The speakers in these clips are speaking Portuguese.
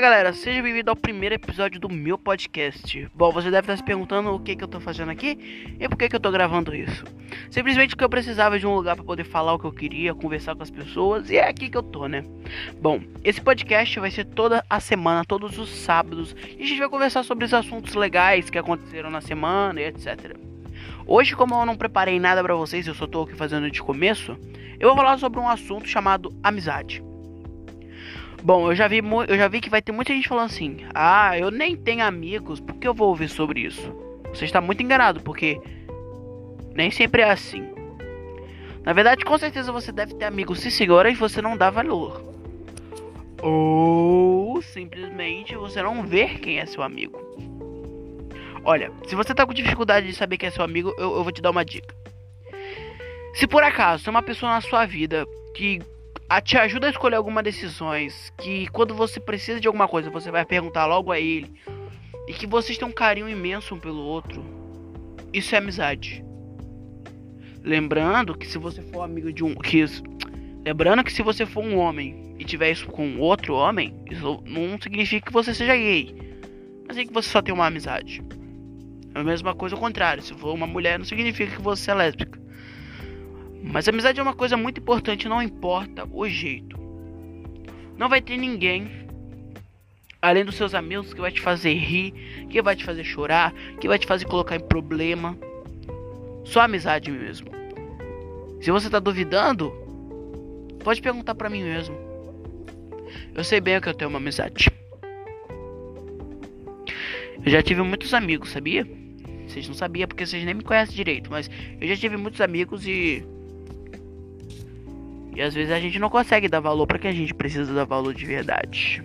galera, seja bem-vindo ao primeiro episódio do meu podcast. Bom, você deve estar se perguntando o que, que eu tô fazendo aqui e por que, que eu tô gravando isso. Simplesmente porque eu precisava de um lugar para poder falar o que eu queria, conversar com as pessoas e é aqui que eu tô, né? Bom, esse podcast vai ser toda a semana, todos os sábados, e a gente vai conversar sobre os assuntos legais que aconteceram na semana e etc. Hoje, como eu não preparei nada para vocês, eu só tô aqui fazendo de começo, eu vou falar sobre um assunto chamado amizade. Bom, eu já vi eu já vi que vai ter muita gente falando assim: "Ah, eu nem tenho amigos, por que eu vou ouvir sobre isso?". Você está muito enganado, porque nem sempre é assim. Na verdade, com certeza você deve ter amigos se segura e você não dá valor. Ou simplesmente você não vê quem é seu amigo. Olha, se você tá com dificuldade de saber quem é seu amigo, eu, eu vou te dar uma dica. Se por acaso tem uma pessoa na sua vida que a, te ajuda a escolher algumas decisões, que quando você precisa de alguma coisa, você vai perguntar logo a ele, e que vocês têm um carinho imenso um pelo outro, isso é amizade. Lembrando que se você for amigo de um. Que, lembrando que se você for um homem e tiver isso com outro homem, isso não significa que você seja gay. Mas é que você só tem uma amizade. É a mesma coisa ao contrário. Se for uma mulher, não significa que você é lésbica. Mas amizade é uma coisa muito importante, não importa o jeito. Não vai ter ninguém além dos seus amigos que vai te fazer rir, que vai te fazer chorar, que vai te fazer colocar em problema. Só amizade mesmo. Se você tá duvidando, pode perguntar para mim mesmo. Eu sei bem que eu tenho uma amizade. Eu já tive muitos amigos, sabia? Vocês não sabiam porque vocês nem me conhecem direito, mas eu já tive muitos amigos e e às vezes a gente não consegue dar valor para quem a gente precisa dar valor de verdade.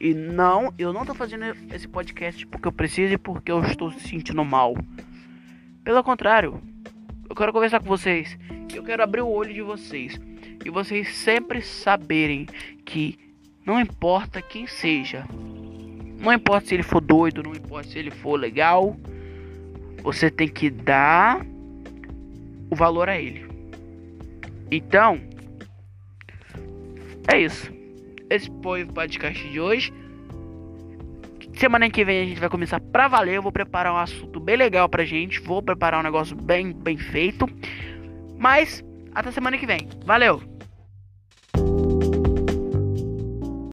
E não, eu não tô fazendo esse podcast porque eu preciso e porque eu estou se sentindo mal. Pelo contrário, eu quero conversar com vocês. Eu quero abrir o olho de vocês. E vocês sempre saberem que não importa quem seja. Não importa se ele for doido, não importa se ele for legal. Você tem que dar o valor a ele. Então, é isso. Esse foi o podcast de hoje. Semana que vem a gente vai começar pra valer. Eu vou preparar um assunto bem legal pra gente. Vou preparar um negócio bem, bem feito. Mas, até semana que vem. Valeu!